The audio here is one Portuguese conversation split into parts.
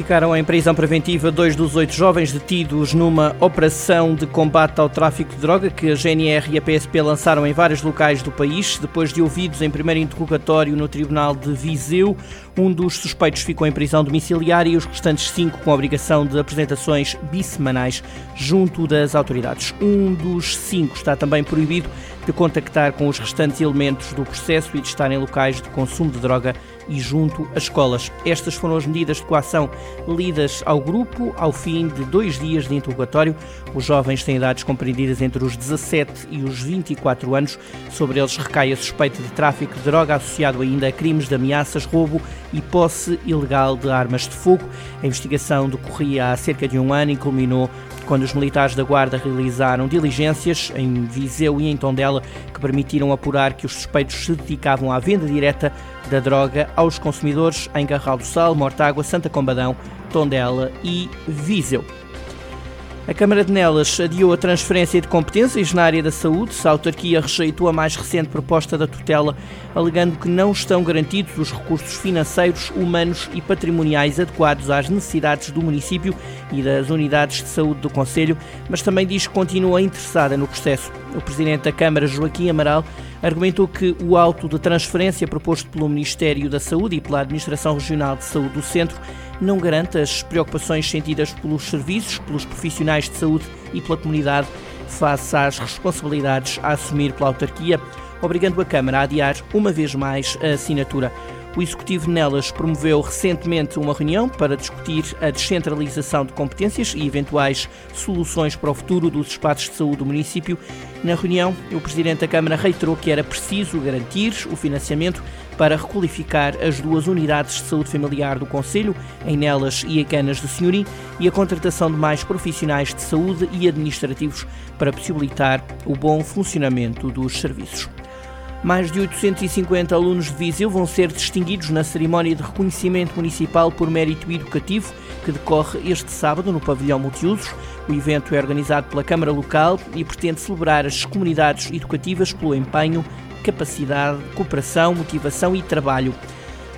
Ficaram em prisão preventiva dois dos oito jovens detidos numa operação de combate ao tráfico de droga que a GNR e a PSP lançaram em vários locais do país. Depois de ouvidos em primeiro interrogatório no Tribunal de Viseu, um dos suspeitos ficou em prisão domiciliária e os restantes cinco com obrigação de apresentações bissemanais junto das autoridades. Um dos cinco está também proibido de contactar com os restantes elementos do processo e de estar em locais de consumo de droga e junto às escolas. Estas foram as medidas de coação lidas ao grupo ao fim de dois dias de interrogatório. Os jovens têm idades compreendidas entre os 17 e os 24 anos. Sobre eles recai a suspeita de tráfico de droga associado ainda a crimes de ameaças, roubo e posse ilegal de armas de fogo. A investigação decorria há cerca de um ano e culminou quando os militares da Guarda realizaram diligências em Viseu e em Tondela que permitiram apurar que os suspeitos se dedicavam à venda direta da droga aos consumidores em Garral do Sal, Mortágua, Santa Combadão, Tondela e Viseu. A Câmara de Nelas adiou a transferência de competências na área da saúde. A autarquia rejeitou a mais recente proposta da tutela, alegando que não estão garantidos os recursos financeiros, humanos e patrimoniais adequados às necessidades do município e das unidades de saúde do Conselho, mas também diz que continua interessada no processo. O presidente da Câmara, Joaquim Amaral, argumentou que o auto de transferência proposto pelo Ministério da Saúde e pela Administração Regional de Saúde do Centro não garante as preocupações sentidas pelos serviços, pelos profissionais de saúde e pela comunidade face às responsabilidades a assumir pela autarquia, obrigando a Câmara a adiar uma vez mais a assinatura. O Executivo Nelas promoveu recentemente uma reunião para discutir a descentralização de competências e eventuais soluções para o futuro dos espaços de saúde do município. Na reunião, o Presidente da Câmara reiterou que era preciso garantir o financiamento para requalificar as duas unidades de saúde familiar do Conselho, em Nelas e em Canas de Senhorim, e a contratação de mais profissionais de saúde e administrativos para possibilitar o bom funcionamento dos serviços. Mais de 850 alunos de Viseu vão ser distinguidos na cerimónia de reconhecimento municipal por mérito educativo que decorre este sábado no pavilhão multiusos. O evento é organizado pela Câmara Local e pretende celebrar as comunidades educativas pelo empenho, capacidade, cooperação, motivação e trabalho.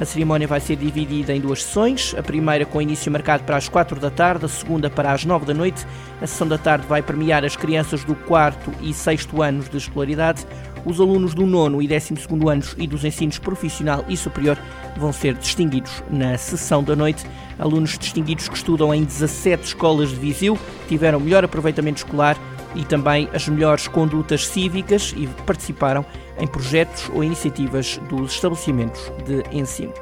A cerimónia vai ser dividida em duas sessões, a primeira com início marcado para as 4 da tarde, a segunda para as 9 da noite. A sessão da tarde vai premiar as crianças do 4 e 6 anos de escolaridade. Os alunos do 9 e 12 anos e dos ensinos profissional e superior vão ser distinguidos na sessão da noite. Alunos distinguidos que estudam em 17 escolas de Viseu tiveram melhor aproveitamento escolar e também as melhores condutas cívicas e participaram em projetos ou iniciativas dos estabelecimentos de ensino.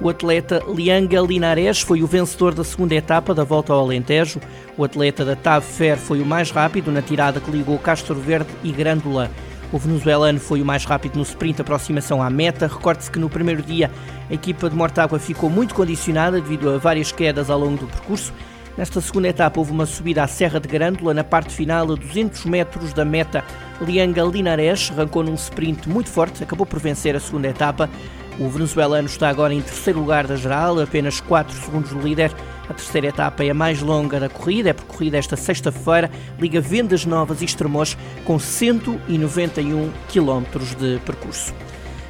O atleta Lianga Linares foi o vencedor da segunda etapa da volta ao Alentejo. O atleta da TAV Fer foi o mais rápido na tirada que ligou Castro Verde e Grândola. O venezuelano foi o mais rápido no sprint aproximação à meta. Recorde-se que no primeiro dia a equipa de Mortágua ficou muito condicionada devido a várias quedas ao longo do percurso. Nesta segunda etapa houve uma subida à Serra de Grândola na parte final a 200 metros da meta. Lianga Linares arrancou num sprint muito forte, acabou por vencer a segunda etapa. O venezuelano está agora em terceiro lugar da geral, apenas 4 segundos do líder. A terceira etapa é a mais longa da corrida, é percorrida esta sexta-feira, liga Vendas Novas e Estremoz, com 191 km de percurso.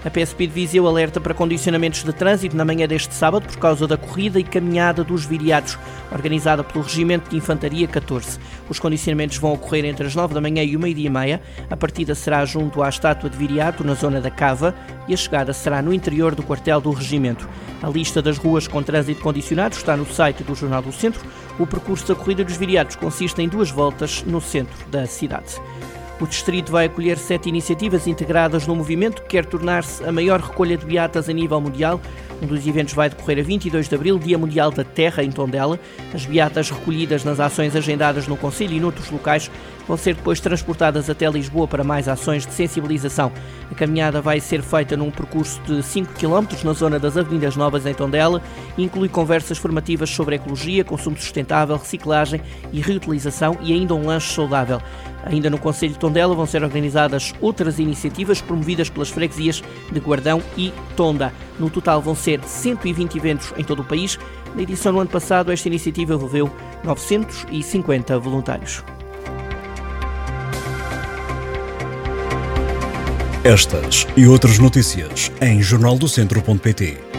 A PSP de Viseu alerta para condicionamentos de trânsito na manhã deste sábado por causa da corrida e caminhada dos viriados, organizada pelo Regimento de Infantaria 14. Os condicionamentos vão ocorrer entre as 9 da manhã e o meio-dia e meia. A partida será junto à estátua de Viriato, na zona da Cava, e a chegada será no interior do quartel do Regimento. A lista das ruas com trânsito condicionado está no site do Jornal do Centro. O percurso da corrida dos Viriatos consiste em duas voltas no centro da cidade. O distrito vai acolher sete iniciativas integradas no movimento que quer tornar-se a maior recolha de beatas a nível mundial. Um dos eventos vai decorrer a 22 de abril, Dia Mundial da Terra, em Tondela. As beatas recolhidas nas ações agendadas no Conselho e noutros locais vão ser depois transportadas até Lisboa para mais ações de sensibilização. A caminhada vai ser feita num percurso de 5 km na zona das Avenidas Novas em Tondela e inclui conversas formativas sobre ecologia, consumo sustentável, reciclagem e reutilização e ainda um lanche saudável. Ainda no Conselho de Tondela vão ser organizadas outras iniciativas promovidas pelas freguesias de Guardão e Tonda. No total vão ser oferecer 120 eventos em todo o país. Na edição do ano passado, esta iniciativa envolveu 950 voluntários. Estas e outras notícias em jornaldocentro.pt.